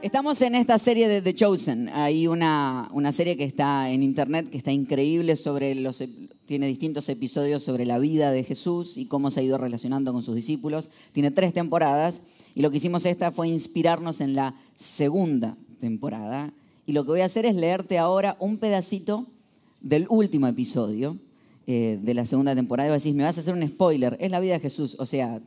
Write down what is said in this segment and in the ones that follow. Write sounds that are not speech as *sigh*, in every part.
Estamos en esta serie de The Chosen. Hay una, una serie que está en internet que está increíble sobre los tiene distintos episodios sobre la vida de Jesús y cómo se ha ido relacionando con sus discípulos. Tiene tres temporadas y lo que hicimos esta fue inspirarnos en la segunda temporada. Y lo que voy a hacer es leerte ahora un pedacito del último episodio eh, de la segunda temporada. Y decís, me vas a hacer un spoiler. Es la vida de Jesús. O sea,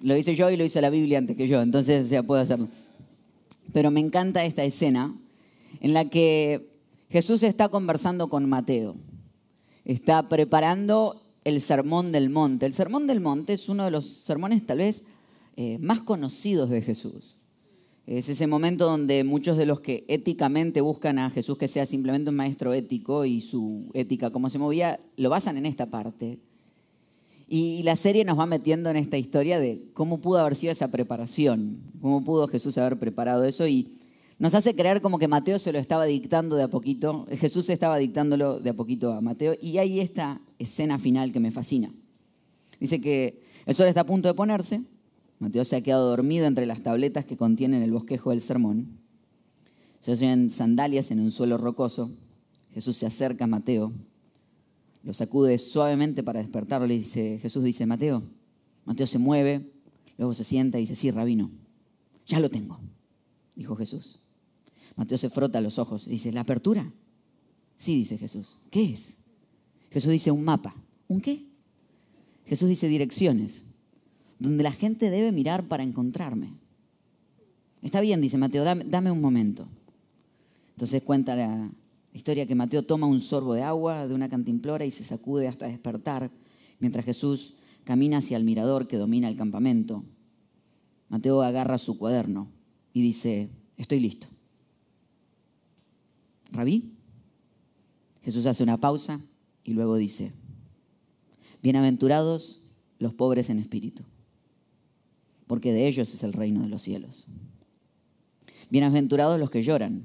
lo hice yo y lo hizo la Biblia antes que yo. Entonces, o sea, puedo hacerlo. Pero me encanta esta escena en la que Jesús está conversando con Mateo. Está preparando el Sermón del Monte. El Sermón del Monte es uno de los sermones tal vez eh, más conocidos de Jesús. Es ese momento donde muchos de los que éticamente buscan a Jesús que sea simplemente un maestro ético y su ética, cómo se movía, lo basan en esta parte. Y la serie nos va metiendo en esta historia de cómo pudo haber sido esa preparación, cómo pudo Jesús haber preparado eso. Y nos hace creer como que Mateo se lo estaba dictando de a poquito, Jesús estaba dictándolo de a poquito a Mateo, y hay esta escena final que me fascina. Dice que el sol está a punto de ponerse, Mateo se ha quedado dormido entre las tabletas que contienen el bosquejo del sermón, se oyen sandalias en un suelo rocoso, Jesús se acerca a Mateo, lo sacude suavemente para despertarlo, le dice, Jesús dice, Mateo, Mateo se mueve, luego se sienta y dice, sí, rabino, ya lo tengo, dijo Jesús. Mateo se frota los ojos y dice, ¿la apertura? Sí, dice Jesús. ¿Qué es? Jesús dice un mapa. ¿Un qué? Jesús dice direcciones, donde la gente debe mirar para encontrarme. Está bien, dice Mateo, dame, un momento. Entonces cuenta la historia que Mateo toma un sorbo de agua de una cantimplora y se sacude hasta despertar, mientras Jesús camina hacia el mirador que domina el campamento. Mateo agarra su cuaderno y dice, estoy listo. Rabí. Jesús hace una pausa y luego dice, bienaventurados los pobres en espíritu, porque de ellos es el reino de los cielos. Bienaventurados los que lloran,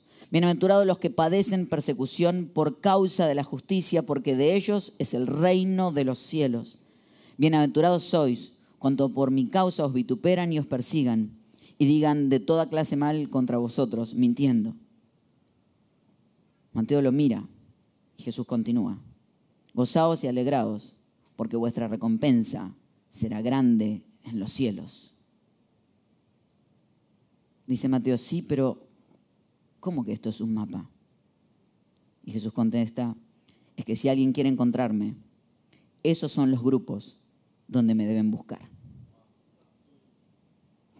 Bienaventurados los que padecen persecución por causa de la justicia, porque de ellos es el reino de los cielos. Bienaventurados sois cuando por mi causa os vituperan y os persigan y digan de toda clase mal contra vosotros, mintiendo. Mateo lo mira y Jesús continúa. Gozaos y alegraos, porque vuestra recompensa será grande en los cielos. Dice Mateo, sí, pero ¿cómo que esto es un mapa? Y Jesús contesta, es que si alguien quiere encontrarme, esos son los grupos donde me deben buscar.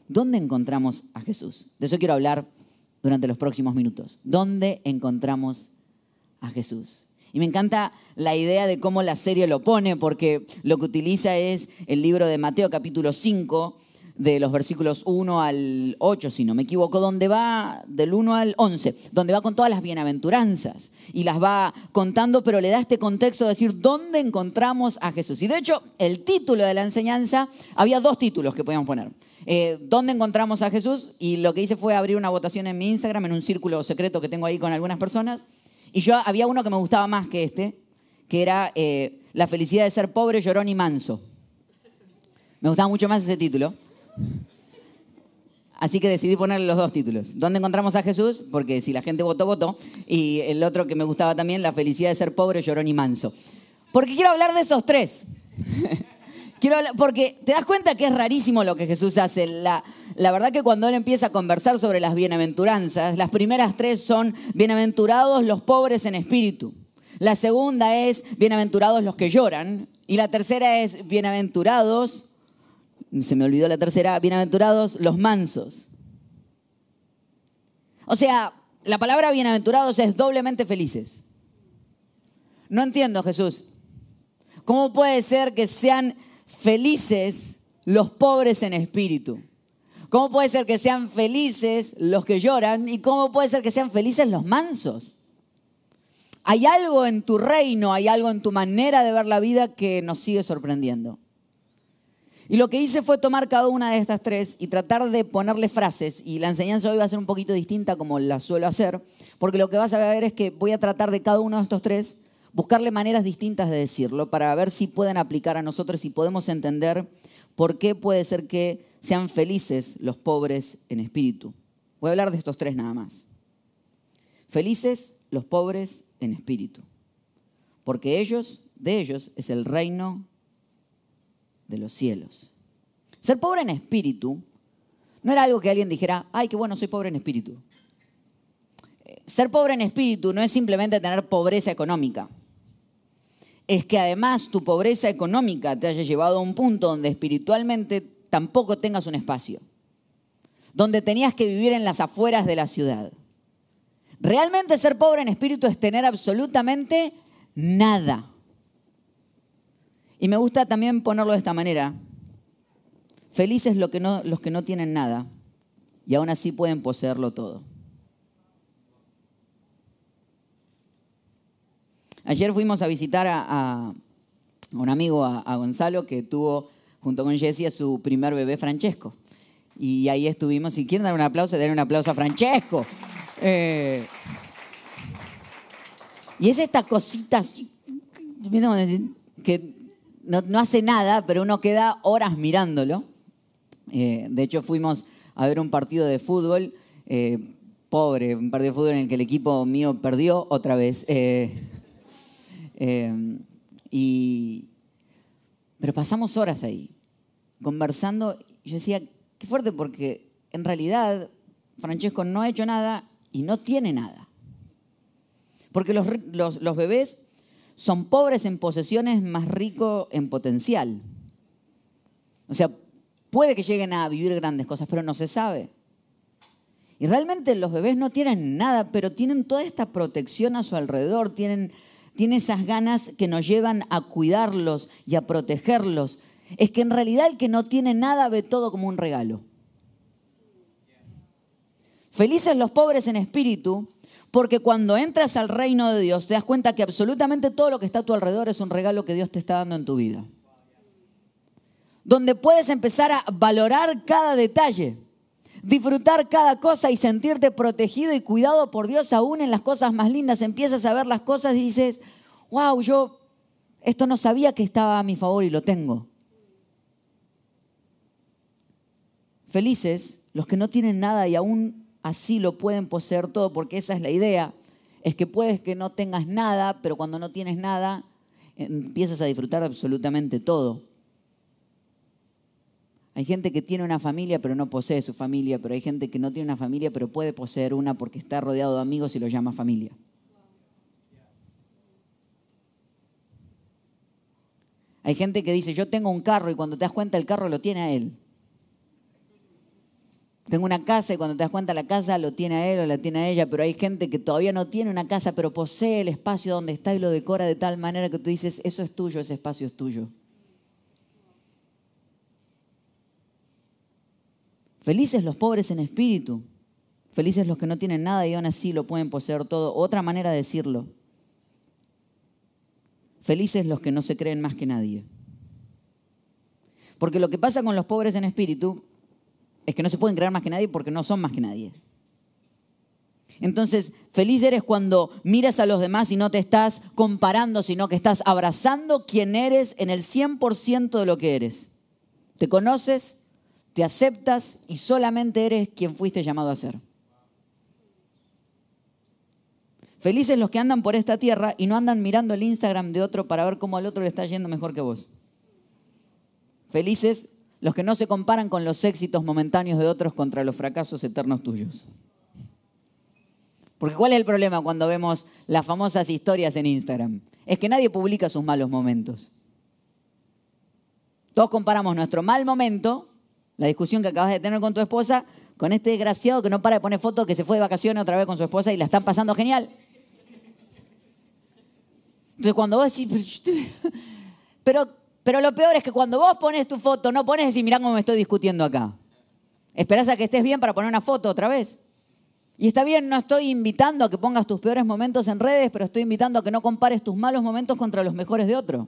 ¿Dónde encontramos a Jesús? De eso quiero hablar durante los próximos minutos. ¿Dónde encontramos a Jesús? Y me encanta la idea de cómo la serie lo pone, porque lo que utiliza es el libro de Mateo capítulo 5, de los versículos 1 al 8, si no me equivoco, donde va del 1 al 11, donde va con todas las bienaventuranzas y las va contando, pero le da este contexto de decir dónde encontramos a Jesús. Y de hecho, el título de la enseñanza, había dos títulos que podíamos poner. Eh, ¿Dónde encontramos a Jesús? Y lo que hice fue abrir una votación en mi Instagram, en un círculo secreto que tengo ahí con algunas personas. Y yo había uno que me gustaba más que este, que era eh, La felicidad de ser pobre, llorón y manso. Me gustaba mucho más ese título. Así que decidí ponerle los dos títulos. ¿Dónde encontramos a Jesús? Porque si la gente votó, votó. Y el otro que me gustaba también, La felicidad de ser pobre, llorón y manso. Porque quiero hablar de esos tres. *laughs* quiero porque te das cuenta que es rarísimo lo que Jesús hace. La, la verdad que cuando él empieza a conversar sobre las bienaventuranzas, las primeras tres son bienaventurados los pobres en espíritu. La segunda es bienaventurados los que lloran. Y la tercera es bienaventurados se me olvidó la tercera, bienaventurados los mansos. O sea, la palabra bienaventurados es doblemente felices. No entiendo, Jesús. ¿Cómo puede ser que sean felices los pobres en espíritu? ¿Cómo puede ser que sean felices los que lloran? ¿Y cómo puede ser que sean felices los mansos? Hay algo en tu reino, hay algo en tu manera de ver la vida que nos sigue sorprendiendo. Y lo que hice fue tomar cada una de estas tres y tratar de ponerle frases. Y la enseñanza hoy va a ser un poquito distinta como la suelo hacer, porque lo que vas a ver es que voy a tratar de cada uno de estos tres buscarle maneras distintas de decirlo para ver si pueden aplicar a nosotros y podemos entender por qué puede ser que sean felices los pobres en espíritu. Voy a hablar de estos tres nada más. Felices los pobres en espíritu, porque ellos, de ellos, es el reino de los cielos. Ser pobre en espíritu no era algo que alguien dijera, ay, qué bueno, soy pobre en espíritu. Ser pobre en espíritu no es simplemente tener pobreza económica. Es que además tu pobreza económica te haya llevado a un punto donde espiritualmente tampoco tengas un espacio. Donde tenías que vivir en las afueras de la ciudad. Realmente ser pobre en espíritu es tener absolutamente nada. Y me gusta también ponerlo de esta manera. Felices los que no, los que no tienen nada y aún así pueden poseerlo todo. Ayer fuimos a visitar a, un amigo, a, Gonzalo, que tuvo junto con Jessie a su primer bebé Francesco. Y ahí estuvimos. Si quieren dar un aplauso, den un aplauso a Francesco. Eh, y es esta cosita que no, hace nada, pero uno queda horas mirándolo. Eh, de hecho, fuimos a ver un partido de fútbol, eh, pobre, un partido de fútbol en el que el equipo mío perdió otra vez. Eh, y, pero pasamos horas ahí, conversando. Yo decía, qué fuerte, porque en realidad Francesco no ha hecho nada y no tiene nada. Porque los, los bebés son pobres en posesiones, más ricos en potencial. O sea, puede que lleguen a vivir grandes cosas, pero no se sabe. Y realmente los bebés no tienen nada, pero tienen toda esta protección a su alrededor, tienen, tienen esas ganas que nos llevan a cuidarlos y a protegerlos. Es que en realidad el que no tiene nada ve todo como un regalo. Felices los pobres en espíritu, porque cuando entras al reino de Dios te das cuenta que absolutamente todo lo que está a tu alrededor es un regalo que Dios te está dando en tu vida. Donde puedes empezar a valorar cada detalle, disfrutar cada cosa y sentirte protegido y cuidado por Dios aún en las cosas más lindas. Empiezas a ver las cosas y dices, wow, yo esto no sabía que estaba a mi favor y lo tengo. Felices los que no tienen nada y aún así lo pueden poseer todo, porque esa es la idea. Es que puedes que no tengas nada, pero cuando no tienes nada, empiezas a disfrutar absolutamente todo. Hay gente que tiene una familia pero no posee su familia, pero hay gente que no tiene una familia pero puede poseer una porque está rodeado de amigos y lo llama familia. Hay gente que dice, yo tengo un carro y cuando te das cuenta el carro lo tiene a él. Tengo una casa y cuando te das cuenta la casa lo tiene a él o la tiene a ella, pero hay gente que todavía no tiene una casa, pero posee el espacio donde está y lo decora de tal manera que tú dices, eso es tuyo, ese espacio es tuyo. Felices los pobres en espíritu, felices los que no tienen nada y aún así lo pueden poseer todo. Otra manera de decirlo, felices los que no se creen más que nadie. Porque lo que pasa con los pobres en espíritu es que no se pueden creer más que nadie porque no son más que nadie. Entonces, feliz eres cuando miras a los demás y no te estás comparando, sino que estás abrazando quien eres en el 100% de lo que eres. Te conoces, te aceptas y solamente eres quien fuiste llamado a ser. Felices los que andan por esta tierra y no andan mirando el Instagram de otro para ver cómo al otro le está yendo mejor que vos. Felices los que no se comparan con los éxitos momentáneos de otros contra los fracasos eternos tuyos. Porque ¿cuál es el problema cuando vemos las famosas historias en Instagram? Es que nadie publica sus malos momentos. Todos comparamos nuestro mal momento, la discusión que acabas de tener con tu esposa, con este desgraciado que no para de poner fotos que se fue de vacaciones otra vez con su esposa y la están pasando genial. Entonces cuando vos decís, *laughs* pero, pero lo peor es que cuando vos pones tu foto, no pones decir, mirá cómo me estoy discutiendo acá. Esperás a que estés bien para poner una foto otra vez. Y está bien, no estoy invitando a que pongas tus peores momentos en redes, pero estoy invitando a que no compares tus malos momentos contra los mejores de otro.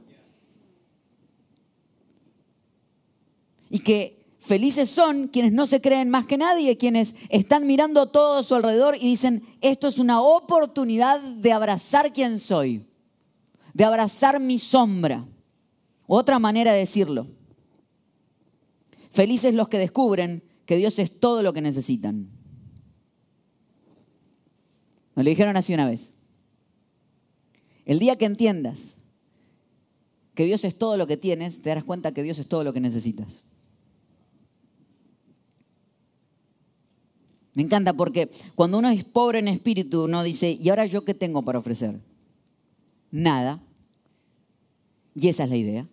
Y que felices son quienes no se creen más que nadie, quienes están mirando todo a su alrededor y dicen, esto es una oportunidad de abrazar quien soy, de abrazar mi sombra. Otra manera de decirlo. Felices los que descubren que Dios es todo lo que necesitan. Me lo dijeron así una vez. El día que entiendas que Dios es todo lo que tienes, te darás cuenta que Dios es todo lo que necesitas. Me encanta porque cuando uno es pobre en espíritu, uno dice, ¿y ahora yo qué tengo para ofrecer? Nada. Y esa es la idea.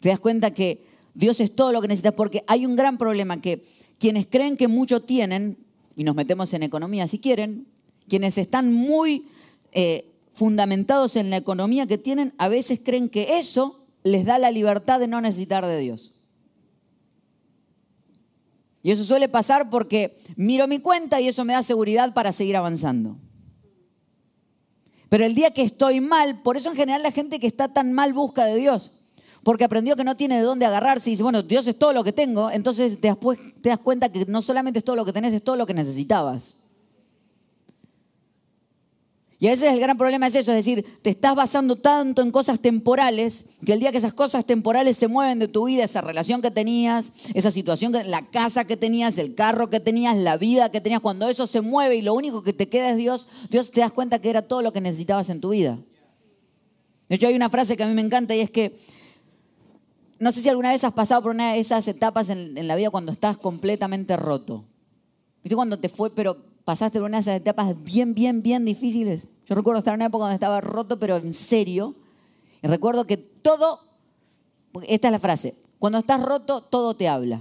Te das cuenta que Dios es todo lo que necesitas porque hay un gran problema que quienes creen que mucho tienen y nos metemos en economía si quieren, quienes están muy eh, fundamentados en la economía que tienen, a veces creen que eso les da la libertad de no necesitar de Dios. Y eso suele pasar porque miro mi cuenta y eso me da seguridad para seguir avanzando. Pero el día que estoy mal, por eso en general la gente que está tan mal busca de Dios porque aprendió que no tiene de dónde agarrarse y dice, bueno, Dios es todo lo que tengo, entonces te das, cuenta que no solamente es todo lo que tenés, es todo lo que necesitabas. Y a veces el gran problema es eso, es decir, te estás basando tanto en cosas temporales que el día que esas cosas temporales se mueven de tu vida, esa relación que tenías, esa situación, la casa que tenías, el carro que tenías, la vida que tenías, cuando eso se mueve y lo único que te queda es Dios, Dios te das cuenta que era todo lo que necesitabas en tu vida. De hecho, hay una frase que a mí me encanta y es que no sé si alguna vez has pasado por una de esas etapas en, la vida cuando estás completamente roto. ¿Viste cuando te fue, pero pasaste por una de esas etapas bien, bien, bien difíciles? Yo recuerdo estar en una época donde estaba roto, pero en serio. Y recuerdo que todo, esta es la frase, cuando estás roto, todo te habla.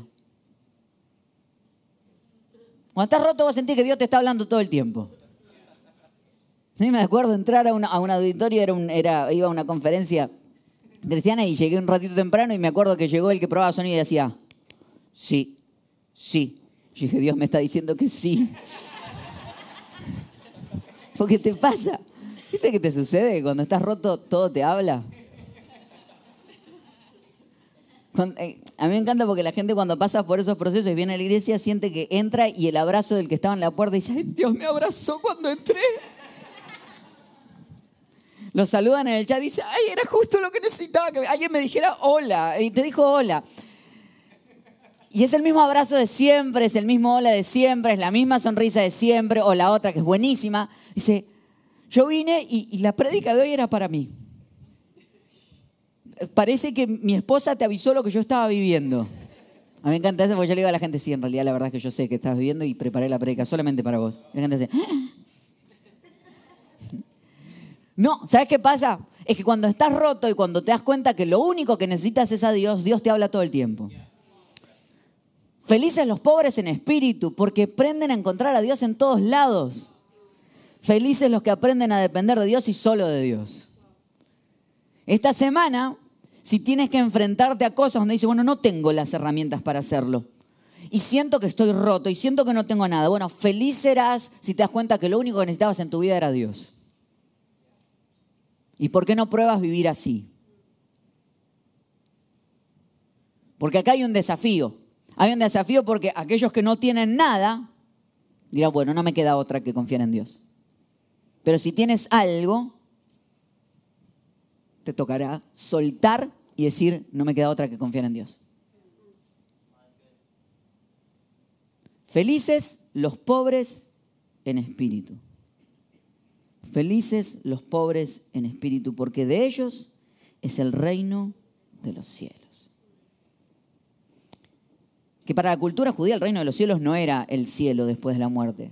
Cuando estás roto, vos sentís que Dios te está hablando todo el tiempo. Sí, me acuerdo entrar a, un auditorio, era, era, iba a una conferencia cristiana y llegué un ratito temprano y me acuerdo que llegó el que probaba sonido y decía, sí, sí. Yo dije, Dios me está diciendo que sí. *laughs* Porque te pasa. ¿Viste qué te sucede? Cuando estás roto, todo te habla. Eh, a mí me encanta porque la gente cuando pasa por esos procesos y viene a la iglesia siente que entra y el abrazo del que estaba en la puerta dice, Ay, Dios me abrazó cuando entré. Lo saludan en el chat dice, ay, era justo lo que necesitaba, que alguien me dijera hola. Y te dijo hola. Y es el mismo abrazo de siempre, es el mismo hola de siempre, es la misma sonrisa de siempre, o la otra que es buenísima. Dice, yo vine y, la prédica de hoy era para mí. Parece que mi esposa te avisó lo que yo estaba viviendo. A mí me encanta eso porque yo le digo a la gente, sí, en realidad la verdad es que yo sé que estás viviendo y preparé la prédica solamente para vos. Y la gente dice, ah, no, ¿sabes qué pasa? Es que cuando estás roto y cuando te das cuenta que lo único que necesitas es a Dios, Dios te habla todo el tiempo. Felices los pobres en espíritu, porque aprenden a encontrar a Dios en todos lados. Felices los que aprenden a depender de Dios y solo de Dios. Esta semana, si tienes que enfrentarte a cosas donde dices, bueno, no tengo las herramientas para hacerlo, y siento que estoy roto y siento que no tengo nada, bueno, feliz serás si te das cuenta que lo único que necesitabas en tu vida era Dios. ¿Y por qué no pruebas vivir así? Porque acá hay un desafío. Hay un desafío porque aquellos que no tienen nada dirán, bueno, no me queda otra que confiar en Dios. Pero si tienes algo, te tocará soltar y decir, no me queda otra que confiar en Dios. Felices los pobres en espíritu. Felices los pobres en espíritu, porque de ellos es el reino de los cielos. Que para la cultura judía el reino de los cielos no era el cielo después de la muerte,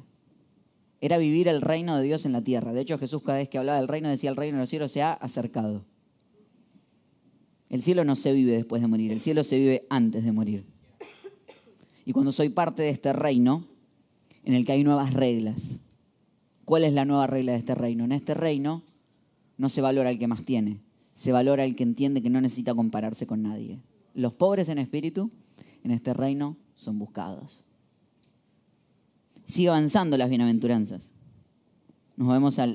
era vivir el reino de Dios en la tierra. De hecho Jesús cada vez que hablaba del reino decía el reino de los cielos se ha acercado. El cielo no se vive después de morir, el cielo se vive antes de morir. Y cuando soy parte de este reino, en el que hay nuevas reglas. ¿Cuál es la nueva regla de este reino? En este reino no se valora el que más tiene, se valora el que entiende que no necesita compararse con nadie. Los pobres en espíritu en este reino son buscados. Sigue avanzando las bienaventuranzas. Nos vemos a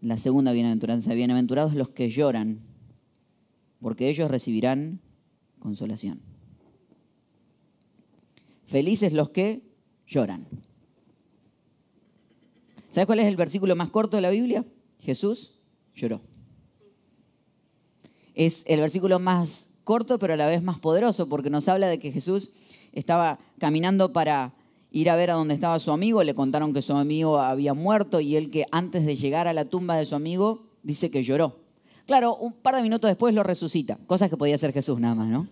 la segunda bienaventuranza. Bienaventurados los que lloran, porque ellos recibirán consolación. Felices los que lloran. ¿Sabes cuál es el versículo más corto de la Biblia? Jesús lloró. Es el versículo más corto, pero a la vez más poderoso, porque nos habla de que Jesús estaba caminando para ir a ver a dónde estaba su amigo, le contaron que su amigo había muerto y él que antes de llegar a la tumba de su amigo dice que lloró. Claro, un par de minutos después lo resucita, cosas que podía hacer Jesús nada más, ¿no?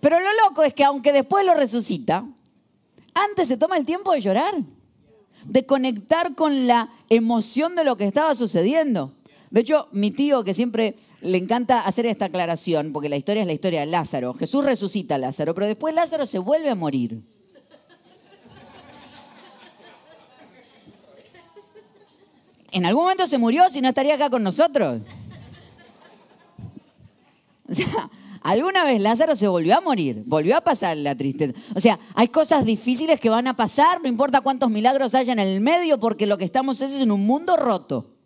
Pero lo loco es que aunque después lo resucita, antes se toma el tiempo de llorar, de conectar con la emoción de lo que estaba sucediendo. De hecho, mi tío, que siempre le encanta hacer esta aclaración, porque la historia es la historia de Lázaro. Jesús resucita a Lázaro, pero después Lázaro se vuelve a morir. En algún momento se murió, si no estaría acá con nosotros. O sea, alguna vez Lázaro se volvió a morir, volvió a pasar la tristeza. O sea, hay cosas difíciles que van a pasar, no importa cuántos milagros haya en el medio, porque lo que estamos es en un mundo roto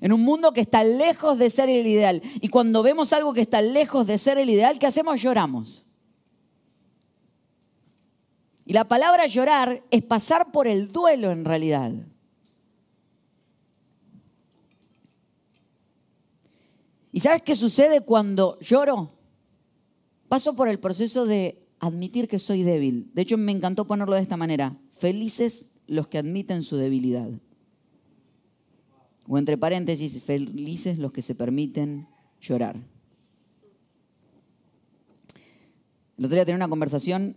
en un mundo que está lejos de ser el ideal. Y cuando vemos algo que está lejos de ser el ideal, ¿qué hacemos? Lloramos. Y la palabra llorar es pasar por el duelo en realidad. ¿Y sabes qué sucede cuando lloro? Paso por el proceso de admitir que soy débil. De hecho, me encantó ponerlo de esta manera. Felices los que admiten su debilidad. O entre paréntesis, felices los que se permiten llorar. El otro día tenía una conversación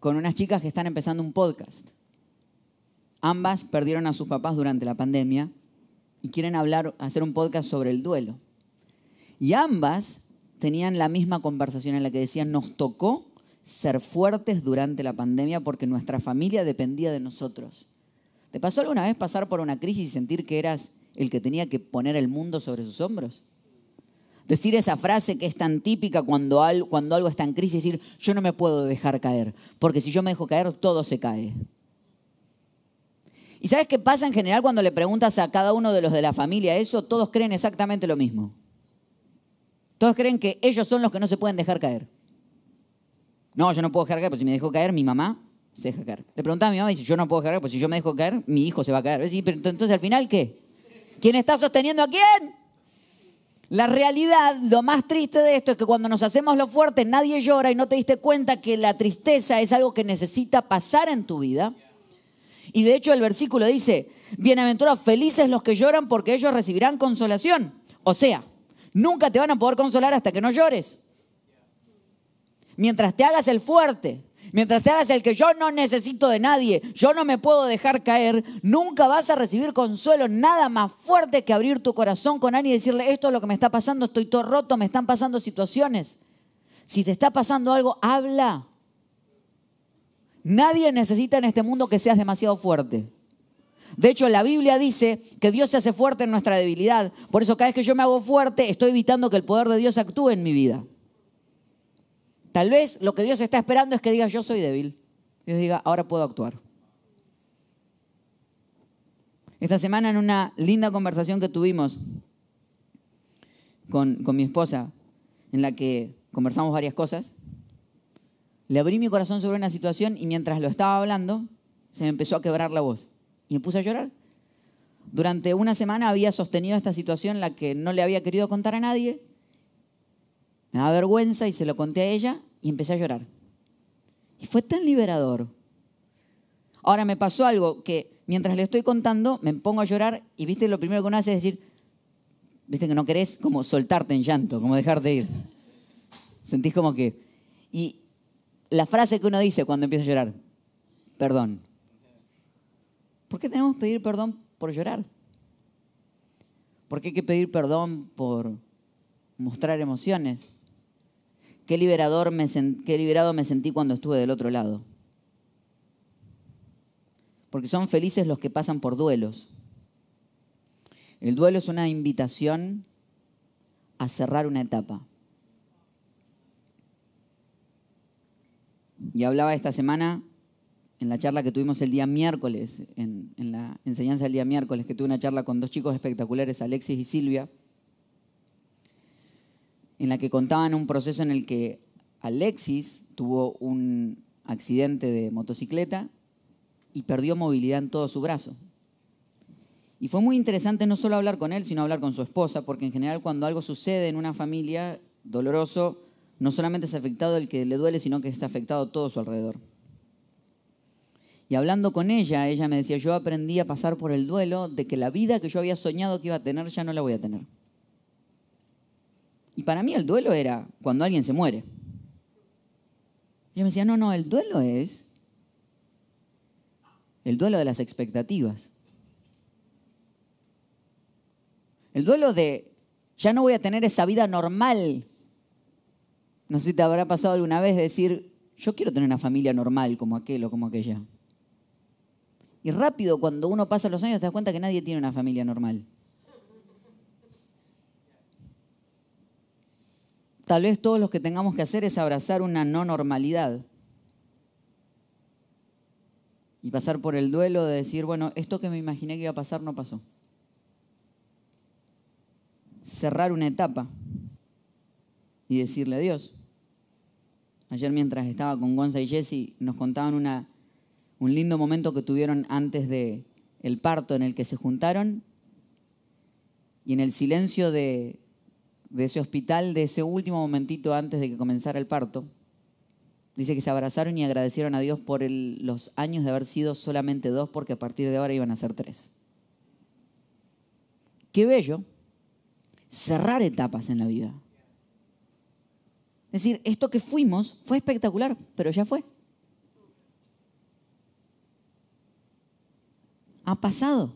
con unas chicas que están empezando un podcast. Ambas perdieron a sus papás durante la pandemia y quieren hablar, hacer un podcast sobre el duelo. Y ambas tenían la misma conversación en la que decían, nos tocó ser fuertes durante la pandemia porque nuestra familia dependía de nosotros. ¿Te pasó alguna vez pasar por una crisis y sentir que eras el que tenía que poner el mundo sobre sus hombros? Decir esa frase que es tan típica cuando algo, cuando algo está en crisis, decir, yo no me puedo dejar caer, porque si yo me dejo caer, todo se cae. ¿Y sabes qué pasa en general cuando le preguntas a cada uno de los de la familia eso? Todos creen exactamente lo mismo. Todos creen que ellos son los que no se pueden dejar caer. No, yo no puedo dejar caer, porque si me dejo caer, mi mamá se deja caer. Le preguntaba a mi mamá y dice, yo no puedo caer, pues si yo me dejo caer, mi hijo se va a caer. entonces al final, ¿qué? ¿Quién está sosteniendo a quién? La realidad, lo más triste de esto es que cuando nos hacemos lo fuerte, nadie llora y no te diste cuenta que la tristeza es algo que necesita pasar en tu vida. Y de hecho el versículo dice, bienaventurados, felices los que lloran porque ellos recibirán consolación. O sea, nunca te van a poder consolar hasta que no llores. Mientras te hagas el fuerte, Mientras te hagas el que yo no necesito de nadie, yo no me puedo dejar caer, nunca vas a recibir consuelo, nada más fuerte que abrir tu corazón con alguien y decirle, esto es lo que me está pasando, estoy todo roto, me están pasando situaciones. Si te está pasando algo, habla. Nadie necesita en este mundo que seas demasiado fuerte. De hecho, la Biblia dice que Dios se hace fuerte en nuestra debilidad. Por eso cada vez que yo me hago fuerte, estoy evitando que el poder de Dios actúe en mi vida. Tal vez lo que Dios está esperando es que diga yo soy débil. Dios diga, ahora puedo actuar. Esta semana en una linda conversación que tuvimos con, con mi esposa, en la que conversamos varias cosas, le abrí mi corazón sobre una situación y mientras lo estaba hablando, se me empezó a quebrar la voz y me puse a llorar. Durante una semana había sostenido esta situación la que no le había querido contar a nadie me daba vergüenza y se lo conté a ella y empecé a llorar. Y fue tan liberador. Ahora me pasó algo que mientras le estoy contando me pongo a llorar y viste lo primero que uno hace es decir, viste que no querés como soltarte en llanto, como dejar de ir. Sentís como que... Y la frase que uno dice cuando empieza a llorar, perdón. ¿Por qué tenemos que pedir perdón por llorar? ¿Por qué hay que pedir perdón por mostrar emociones? Qué, liberador me liberado me sentí cuando estuve del otro lado. Porque son felices los que pasan por duelos. El duelo es una invitación a cerrar una etapa. Y hablaba esta semana en la charla que tuvimos el día miércoles, en, la enseñanza del día miércoles, que tuve una charla con dos chicos espectaculares, Alexis y Silvia, en la que contaban un proceso en el que Alexis tuvo un accidente de motocicleta y perdió movilidad en todo su brazo. Y fue muy interesante no solo hablar con él, sino hablar con su esposa, porque en general cuando algo sucede en una familia doloroso, no solamente es afectado el que le duele, sino que está afectado todo su alrededor. Y hablando con ella, ella me decía, yo aprendí a pasar por el duelo de que la vida que yo había soñado que iba a tener ya no la voy a tener. Y para mí el duelo era cuando alguien se muere. Yo me decía, no, no, el duelo es el duelo de las expectativas. El duelo de ya no voy a tener esa vida normal. No sé si te habrá pasado alguna vez decir, yo quiero tener una familia normal como aquel o como aquella. Y rápido, cuando uno pasa los años, te das cuenta que nadie tiene una familia normal. Tal vez todos los que tengamos que hacer es abrazar una no normalidad. Y pasar por el duelo de decir, bueno, esto que me imaginé que iba a pasar no pasó. Cerrar una etapa y decirle adiós. Ayer mientras estaba con Gonza y Jesse nos contaban un lindo momento que tuvieron antes de parto en el que se juntaron y en el silencio de ese hospital, de ese último momentito antes de que comenzara el parto, dice que se abrazaron y agradecieron a Dios por los años de haber sido solamente dos, porque a partir de ahora iban a ser tres. Qué bello cerrar etapas en la vida. Es decir, esto que fuimos fue espectacular, pero ya fue. ha pasado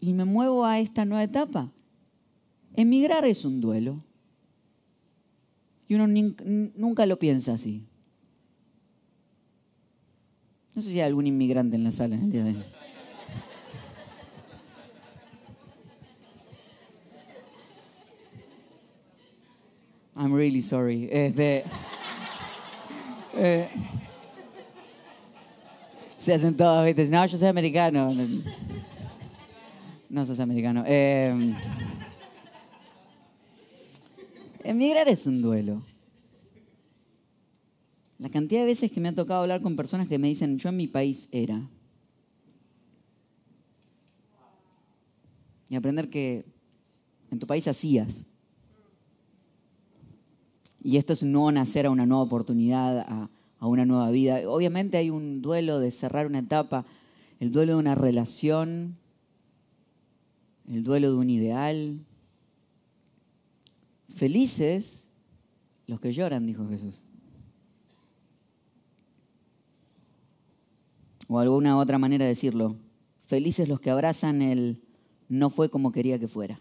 y me muevo a esta nueva etapa. Emigrar es un duelo. Y uno nunca lo piensa así. No sé si hay algún inmigrante en la sala en el día de hoy. I'm really sorry. Este, eh, se hacen todos, ¿viste? No, yo soy americano. No sos americano. Eh, emigrar es un duelo. La cantidad de veces que me ha tocado hablar con personas que me dicen, yo en mi país era. Y aprender que en tu país hacías. Y esto es no nacer a una nueva oportunidad, a, a una nueva vida. Obviamente hay un duelo de cerrar una etapa, el duelo de una relación, el duelo de un ideal. Felices los que lloran, dijo Jesús. O alguna otra manera de decirlo, felices los que abrazan el no fue como quería que fuera.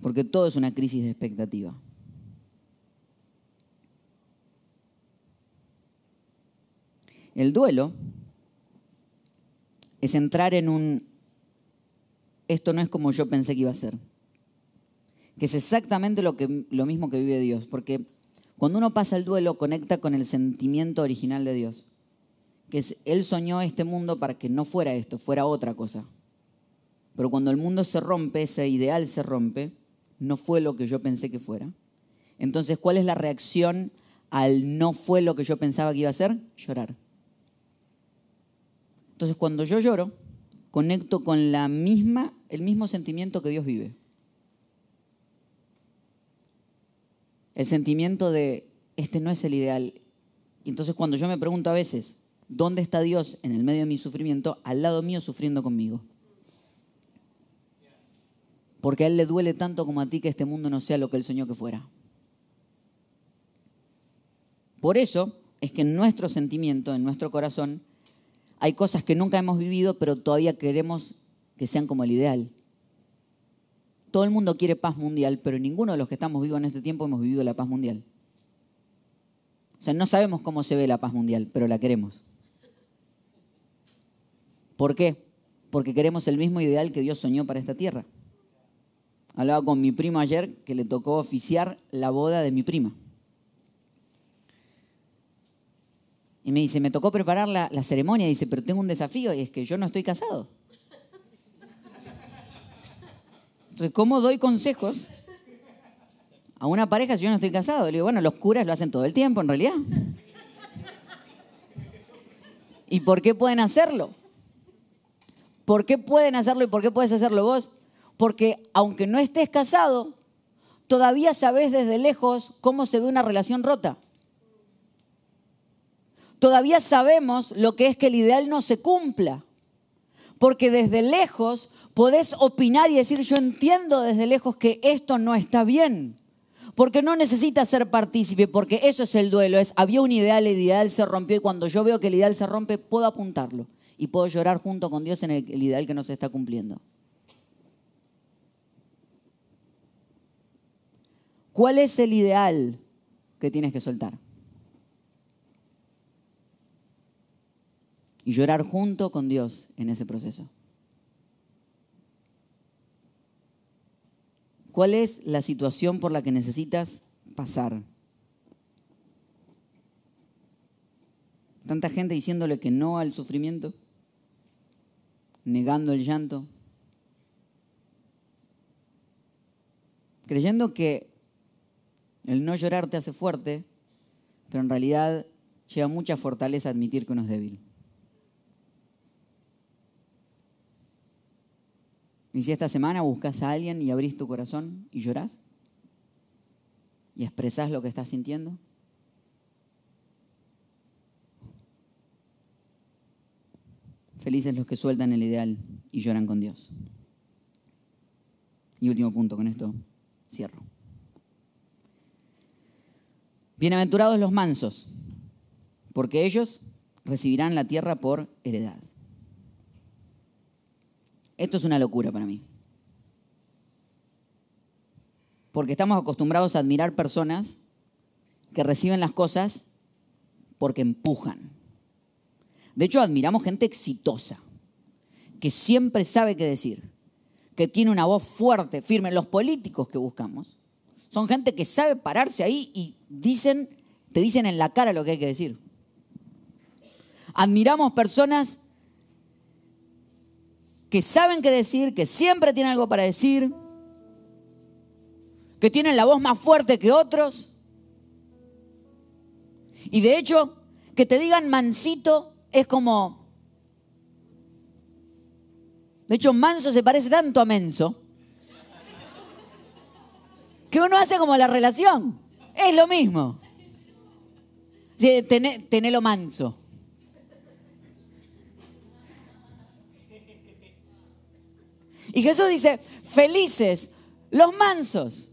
Porque todo es una crisis de expectativa. El duelo es entrar en un, esto no es como yo pensé que iba a ser, que es exactamente lo, que, lo mismo que vive Dios, porque cuando uno pasa el duelo conecta con el sentimiento original de Dios, que es, Él soñó este mundo para que no fuera esto, fuera otra cosa. Pero cuando el mundo se rompe, ese ideal se rompe, no fue lo que yo pensé que fuera. Entonces, ¿cuál es la reacción al no fue lo que yo pensaba que iba a ser? Llorar. Entonces, cuando yo lloro, conecto con la misma, el mismo sentimiento que Dios vive. El sentimiento de, este no es el ideal. Entonces, cuando yo me pregunto a veces, ¿dónde está Dios en el medio de mi sufrimiento? Al lado mío sufriendo conmigo porque a Él le duele tanto como a ti que este mundo no sea lo que Él soñó que fuera. Por eso es que en nuestro sentimiento, en nuestro corazón, hay cosas que nunca hemos vivido, pero todavía queremos que sean como el ideal. Todo el mundo quiere paz mundial, pero ninguno de los que estamos vivos en este tiempo hemos vivido la paz mundial. O sea, no sabemos cómo se ve la paz mundial, pero la queremos. ¿Por qué? Porque queremos el mismo ideal que Dios soñó para esta tierra. Hablaba con mi primo ayer que le tocó oficiar la boda de mi prima. Y me dice, me tocó preparar la, la ceremonia. Dice, pero tengo un desafío y es que yo no estoy casado. Entonces, ¿cómo doy consejos a una pareja si yo no estoy casado? Le digo, bueno, los curas lo hacen todo el tiempo, en realidad. ¿Y por qué pueden hacerlo? ¿Por qué pueden hacerlo y por qué puedes hacerlo vos? Porque aunque no estés casado, todavía sabes desde lejos cómo se ve una relación rota. Todavía sabemos lo que es que el ideal no se cumpla. Porque desde lejos podés opinar y decir, yo entiendo desde lejos que esto no está bien. Porque no necesitas ser partícipe, porque eso es el duelo. Es, había un ideal, el ideal se rompió y cuando yo veo que el ideal se rompe, puedo apuntarlo y puedo llorar junto con Dios en el, el ideal que no se está cumpliendo. ¿Cuál es el ideal que tienes que soltar? Y llorar junto con Dios en ese proceso. ¿Cuál es la situación por la que necesitas pasar? Tanta gente diciéndole que no al sufrimiento, negando el llanto, creyendo que el no llorar te hace fuerte, pero en realidad lleva mucha fortaleza admitir que uno es débil. Y si esta semana buscas a alguien y abrís tu corazón y llorás y expresás lo que estás sintiendo. Felices los que sueltan el ideal y lloran con Dios. Y último punto, con esto cierro. Bienaventurados los mansos, porque ellos recibirán la tierra por heredad. Esto es una locura para mí. Porque estamos acostumbrados a admirar personas que reciben las cosas porque empujan. De hecho, admiramos gente exitosa, que siempre sabe qué decir, que tiene una voz fuerte, firme. Los políticos que buscamos son gente que sabe pararse ahí y dicen, te dicen en la cara lo que hay que decir. Admiramos personas que saben qué decir, que siempre tienen algo para decir, que tienen la voz más fuerte que otros. Y de hecho, que te digan mansito es como... De hecho, manso se parece tanto a menso que uno hace como la relación. Es lo mismo. tenelo manso. Y Jesús dice, felices los mansos,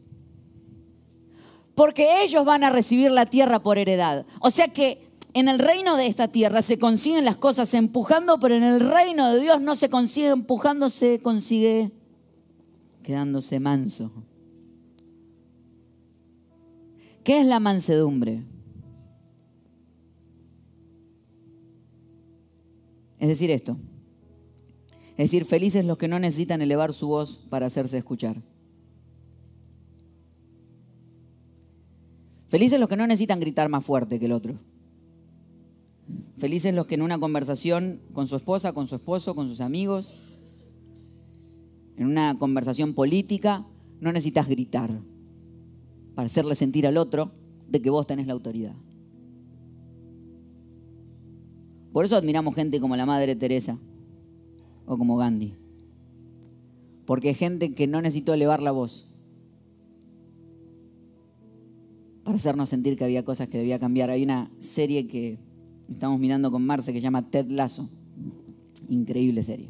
porque ellos van a recibir la tierra por heredad. O sea que en el reino de esta tierra se consiguen las cosas empujando, pero en el reino de Dios no se consigue empujando, se consigue quedándose manso. ¿Qué es la mansedumbre? Es decir, esto. Es decir, felices los que no necesitan elevar su voz para hacerse escuchar. Felices los que no necesitan gritar más fuerte que el otro. Felices los que en una conversación con su esposa, con su esposo, con sus amigos, en una conversación política, no necesitas gritar para hacerle sentir al otro de que vos tenés la autoridad. Por eso admiramos gente como la Madre Teresa, o como Gandhi. Porque hay gente que no necesitó elevar la voz para hacernos sentir que había cosas que debía cambiar. Hay una serie que estamos mirando con Marce que se llama Ted Lasso. Increíble serie.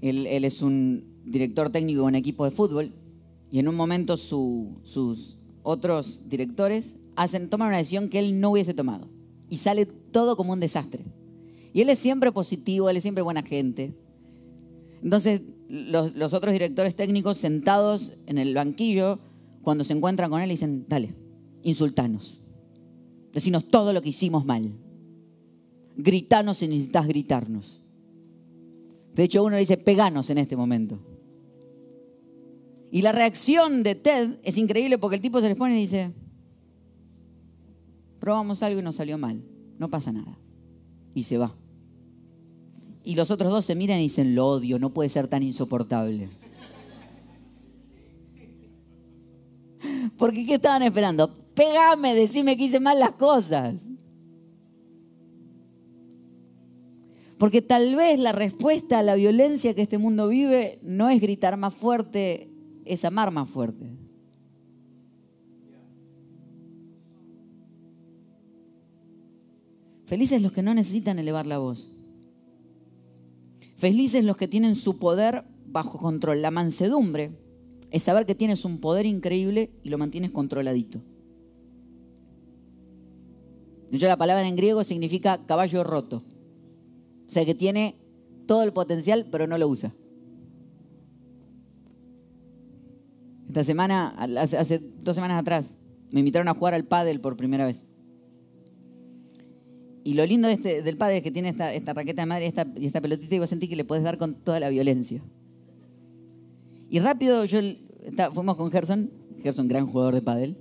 Él, es un director técnico de un equipo de fútbol y en un momento sus otros directores hacen, toman una decisión que él no hubiese tomado. y sale todo como un desastre. Y él es siempre positivo, él es siempre buena gente. Entonces, los, los otros directores técnicos sentados en el banquillo, cuando se encuentran con él, dicen, dale, insultanos. Decinos todo lo que hicimos mal. Gritanos si necesitas gritarnos. De hecho, uno dice, peganos en este momento. Y la reacción de Ted es increíble porque el tipo se les pone y dice, probamos algo y nos salió mal, no pasa nada. Y se va. Y los otros dos se miran y dicen, lo odio, no puede ser tan insoportable. Porque ¿qué estaban esperando? Pégame, decime que hice mal las cosas. Porque tal vez la respuesta a la violencia que este mundo vive no es gritar más fuerte, es amar más fuerte. Felices los que no necesitan elevar la voz. Felices los que tienen su poder bajo control. La mansedumbre es saber que tienes un poder increíble y lo mantienes controladito. De hecho, la palabra en griego significa caballo roto. O sea que tiene todo el potencial, pero no lo usa. Esta semana, hace, dos semanas atrás, me invitaron a jugar al pádel por primera vez. Y lo lindo de este, del pádel es que tiene esta, raqueta de madre esta, y esta pelotita y vos sentís que le puedes dar con toda la violencia. Y rápido yo fuimos con Gerson, Gerson gran jugador de pádel.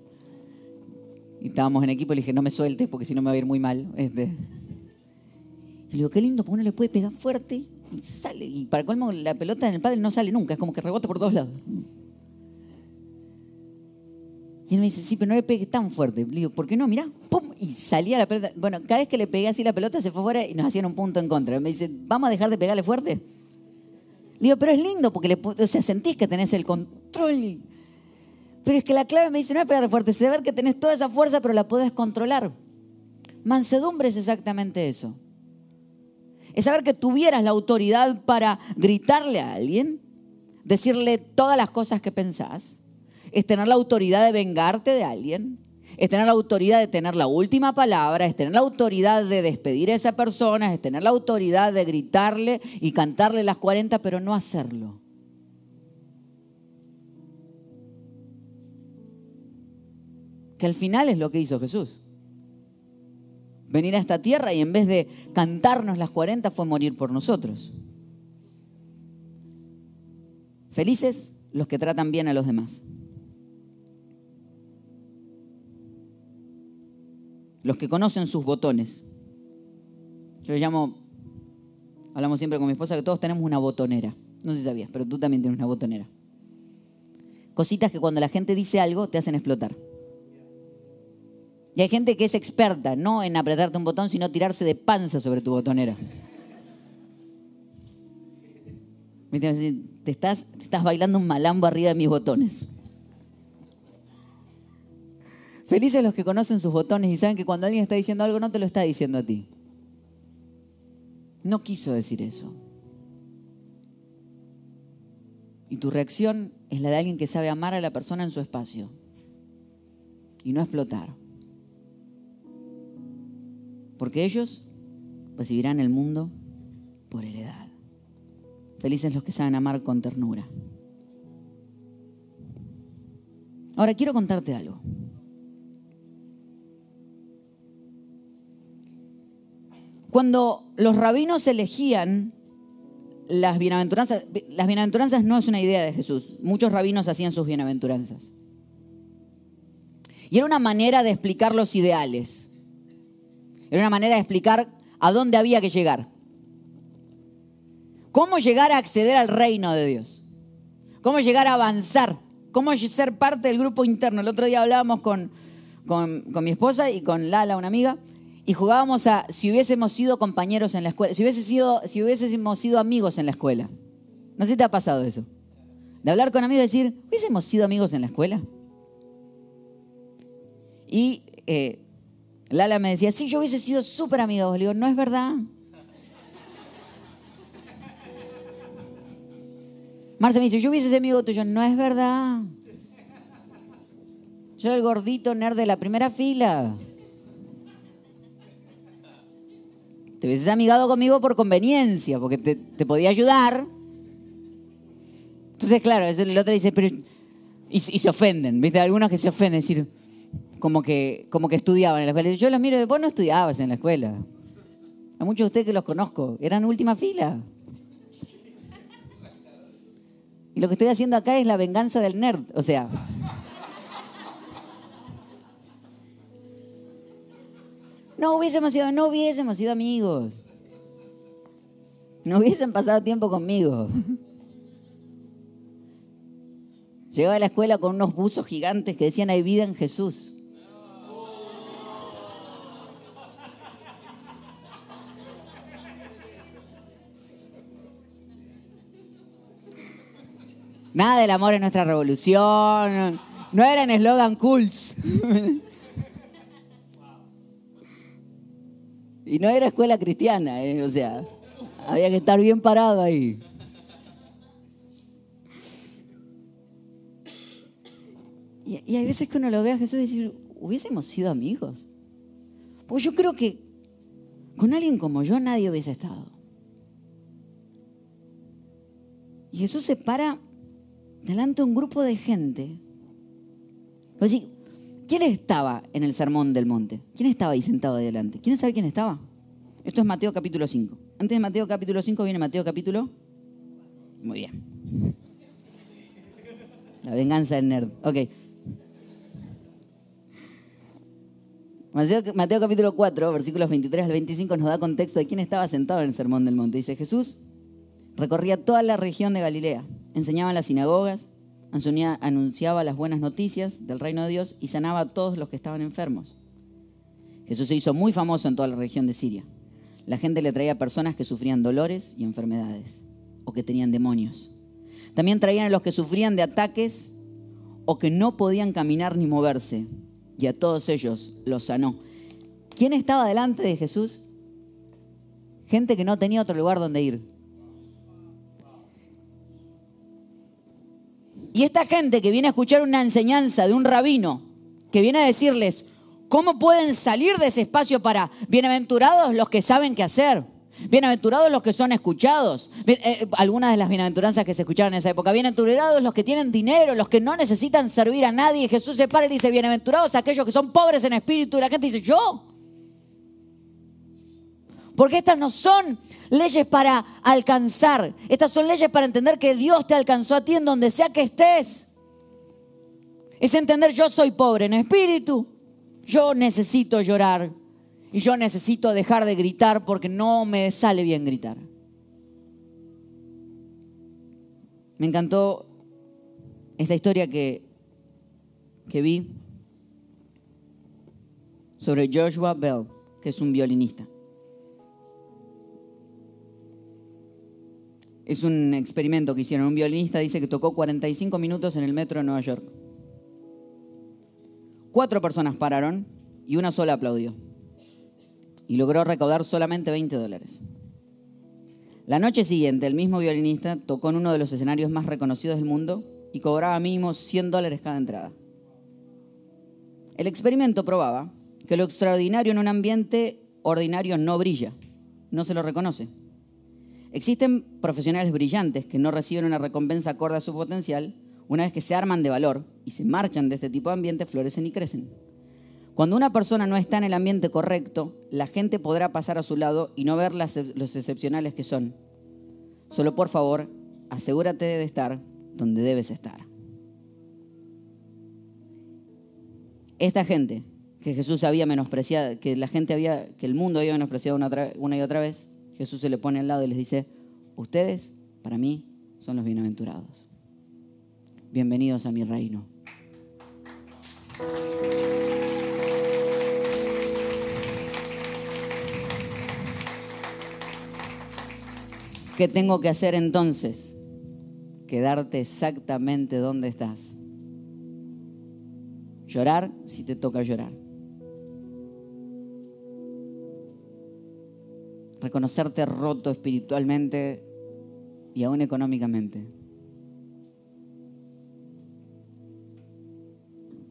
Y estábamos en equipo y le dije, no me sueltes porque si no me va a ir muy mal. Este. Y le digo, qué lindo, porque uno le puede pegar fuerte y sale. Y para colmo, la pelota en el pádel no sale nunca, es como que rebota por todos lados. Y él me dice, sí, pero no le pegues tan fuerte. Le digo, ¿por qué no? Mirá, ¡pum! Y salía la pelota. Bueno, cada vez que le pegué así la pelota se fue fuera y nos hacían un punto en contra. Me dice, ¿vamos a dejar de pegarle fuerte? Le digo, pero es lindo porque le, o sea, sentís que tenés el control. Pero es que la clave me dice, no es pegarle fuerte, es saber que tenés toda esa fuerza, pero la podés controlar. Mansedumbre es exactamente eso. Es saber que tuvieras la autoridad para gritarle a alguien, decirle todas las cosas que pensás es tener la autoridad de vengarte de alguien, es tener la autoridad de tener la última palabra, es tener la autoridad de despedir a esa persona, es tener la autoridad de gritarle y cantarle las 40, pero no hacerlo. Que al final es lo que hizo Jesús. Venir a esta tierra y en vez de cantarnos las 40 fue morir por nosotros. Felices los que tratan bien a los demás. Los que conocen sus botones. Yo le llamo, hablamos siempre con mi esposa que todos tenemos una botonera. No sé si sabías, pero tú también tienes una botonera. Cositas que cuando la gente dice algo te hacen explotar. Y hay gente que es experta, no en apretarte un botón, sino tirarse de panza sobre tu botonera. Te estás, te estás bailando un malambo arriba de mis botones. Felices los que conocen sus botones y saben que cuando alguien está diciendo algo no te lo está diciendo a ti. No quiso decir eso. Y tu reacción es la de alguien que sabe amar a la persona en su espacio y no explotar. Porque ellos recibirán el mundo por heredad. Felices los que saben amar con ternura. Ahora quiero contarte algo. Cuando los rabinos elegían las bienaventuranzas, las bienaventuranzas no es una idea de Jesús. Muchos rabinos hacían sus bienaventuranzas. Y era una manera de explicar los ideales. Era una manera de explicar a dónde había que llegar. Cómo llegar a acceder al reino de Dios. Cómo llegar a avanzar. Cómo ser parte del grupo interno. El otro día hablábamos con, con, mi esposa y con Lala, una amiga, y jugábamos a si hubiésemos sido compañeros en la escuela, si, sido, si hubiésemos sido amigos en la escuela. No sé si te ha pasado eso. De hablar con amigos y decir, ¿hubiésemos sido amigos en la escuela? Y eh, Lala me decía, sí, yo hubiese sido súper amigo. Le digo, no es verdad. Marce me dice, yo hubiese sido amigo tuyo. No es verdad. Yo era el gordito nerd de la primera fila. Te hubieses amigado conmigo por conveniencia, porque te, te podía ayudar. Entonces, claro, el otro dice, pero... Y, se ofenden, ¿viste? Algunos que se ofenden, decir, como que, como que estudiaban en la escuela. Yo los miro, vos no estudiabas en la escuela. A muchos de ustedes que los conozco, eran última fila. Y lo que estoy haciendo acá es la venganza del nerd. O sea, no hubiésemos sido, no hubiésemos sido amigos. No hubiesen pasado tiempo conmigo. Llegaba a la escuela con unos buzos gigantes que decían hay vida en Jesús. Nada del amor en nuestra revolución. No eran eslogan cools. *laughs* Y no era escuela cristiana, ¿eh? o sea, había que estar bien parado ahí. Y, hay veces que uno lo ve a Jesús y dice, hubiésemos sido amigos. Pues yo creo que con alguien como yo nadie hubiese estado. Y Jesús se para delante de un grupo de gente. ¿Quién estaba en el sermón del monte? ¿Quién estaba ahí sentado adelante? ¿Quieren saber quién estaba? Esto es Mateo capítulo 5. Antes de Mateo capítulo 5 viene Mateo capítulo... Muy bien. La venganza del nerd. Ok. Mateo, Mateo, capítulo 4, versículos 23 al 25 nos da contexto de quién estaba sentado en el sermón del monte. Dice, Jesús recorría toda la región de Galilea, enseñaba en las sinagogas, anunciaba las buenas noticias del reino de Dios y sanaba a todos los que estaban enfermos. Jesús se hizo muy famoso en toda la región de Siria. La gente le traía personas que sufrían dolores y enfermedades o que tenían demonios. También traían a los que sufrían de ataques o que no podían caminar ni moverse. Y a todos ellos los sanó. ¿Quién estaba delante de Jesús? Gente que no tenía otro lugar donde ir. Y esta gente que viene a escuchar una enseñanza de un rabino, que viene a decirles, ¿cómo pueden salir de ese espacio para bienaventurados los que saben qué hacer? Bienaventurados los que son escuchados. Eh, algunas de las bienaventuranzas que se escuchaban en esa época. Bienaventurados los que tienen dinero, los que no necesitan servir a nadie. Jesús se para y dice, bienaventurados aquellos que son pobres en espíritu. Y la gente dice, ¿yo? Porque estas no son leyes para alcanzar. Estas son leyes para entender que Dios te alcanzó a ti en donde sea que estés. Es entender yo soy pobre en espíritu. Yo necesito llorar. Y yo necesito dejar de gritar porque no me sale bien gritar. Me encantó esta historia que, que vi sobre Joshua Bell, que es un violinista. Es un experimento que hicieron. Un violinista dice que tocó 45 minutos en el metro de Nueva York. Cuatro personas pararon y una sola aplaudió. Y logró recaudar solamente 20 dólares. La noche siguiente, el mismo violinista tocó en uno de los escenarios más reconocidos del mundo y cobraba mínimo 100 dólares cada entrada. El experimento probaba que lo extraordinario en un ambiente ordinario no brilla, no se lo reconoce. Existen profesionales brillantes que no reciben una recompensa acorde a su potencial, una vez que se arman de valor y se marchan de este tipo de ambiente, florecen y crecen. Cuando una persona no está en el ambiente correcto, la gente podrá pasar a su lado y no ver las, los excepcionales que son. Solo por favor, asegúrate de estar donde debes estar. Esta gente que Jesús había menospreciado, que la gente había, que el mundo había menospreciado una y otra vez, Jesús se le pone al lado y les dice, ustedes para mí son los bienaventurados. Bienvenidos a mi reino. ¿Qué tengo que hacer entonces? Quedarte exactamente donde estás. Llorar si te toca llorar reconocerte roto espiritualmente y aún económicamente.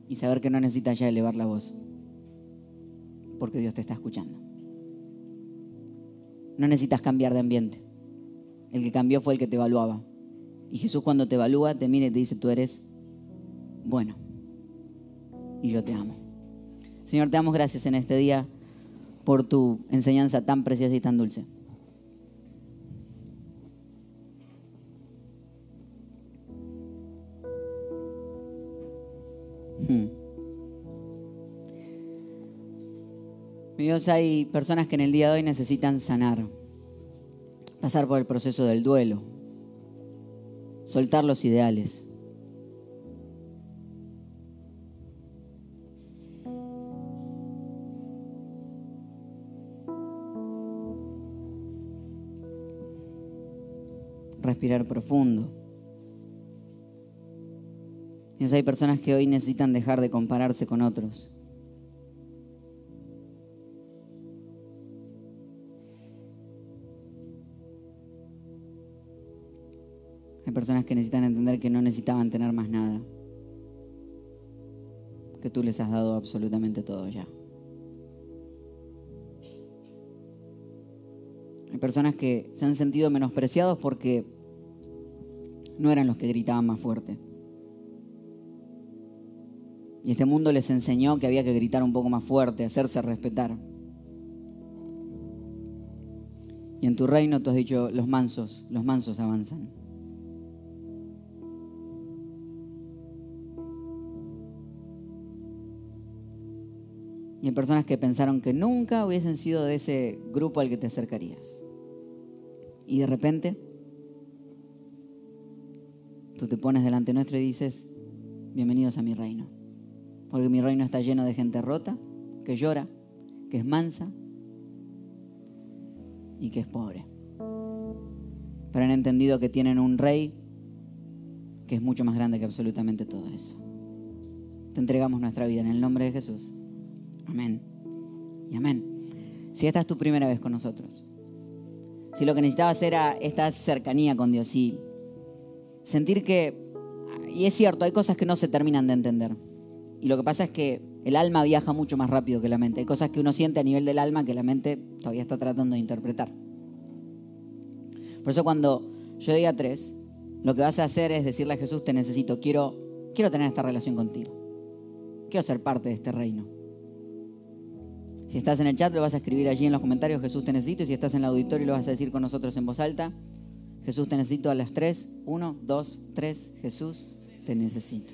Y saber que no necesitas ya elevar la voz, porque Dios te está escuchando. no necesitas cambiar de ambiente. El que cambió fue el que te evaluaba. Y Jesús cuando te evalúa te mira y te dice, tú eres bueno. Y yo te amo. Señor, te damos gracias en este día por tu enseñanza tan preciosa y tan dulce. Hmm. Mi Dios, hay personas que en el día de hoy necesitan sanar, pasar por el proceso del duelo, soltar los ideales. Respirar profundo. Hay personas que hoy necesitan dejar de compararse con otros. Hay personas que necesitan entender que no necesitaban tener más nada. Que tú les has dado absolutamente todo ya. Hay personas que se han sentido menospreciados porque no eran los que gritaban más fuerte. Y este mundo les enseñó que había que gritar un poco más fuerte, hacerse respetar. Y en tu reino tú has dicho, los mansos, los mansos avanzan. Y hay personas que pensaron que nunca hubiesen sido de ese grupo al que te acercarías. Y de repente, tú te pones delante nuestro y dices, bienvenidos a mi reino. Porque mi reino está lleno de gente rota, que llora, que es mansa y que es pobre. Pero han entendido que tienen un rey que es mucho más grande que absolutamente todo eso. Te entregamos nuestra vida en el nombre de Jesús. Amén. Y amén. Si esta es tu primera vez con nosotros, si lo que necesitabas era esta cercanía con Dios y sentir que, y es cierto, hay cosas que no se terminan de entender. Y lo que pasa es que el alma viaja mucho más rápido que la mente. Hay cosas que uno siente a nivel del alma que la mente todavía está tratando de interpretar. Por eso cuando yo diga tres, lo que vas a hacer es decirle a Jesús, te necesito, quiero, quiero tener esta relación contigo. Quiero ser parte de este reino. Si estás en el chat, lo vas a escribir allí en los comentarios, Jesús te necesito. Y si estás en el auditorio, lo vas a decir con nosotros en voz alta. Jesús te necesito a las tres. Uno, dos, tres. Jesús te necesito.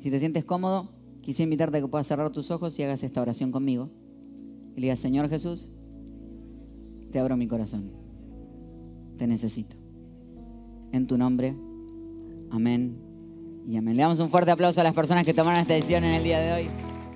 Si te sientes cómodo, quisiera invitarte a que puedas cerrar tus ojos y hagas esta oración conmigo. Y le digas, Señor Jesús, te abro mi corazón. Te necesito. En tu nombre. Amén. Y amén. Le damos un fuerte aplauso a las personas que tomaron esta decisión en el día de hoy.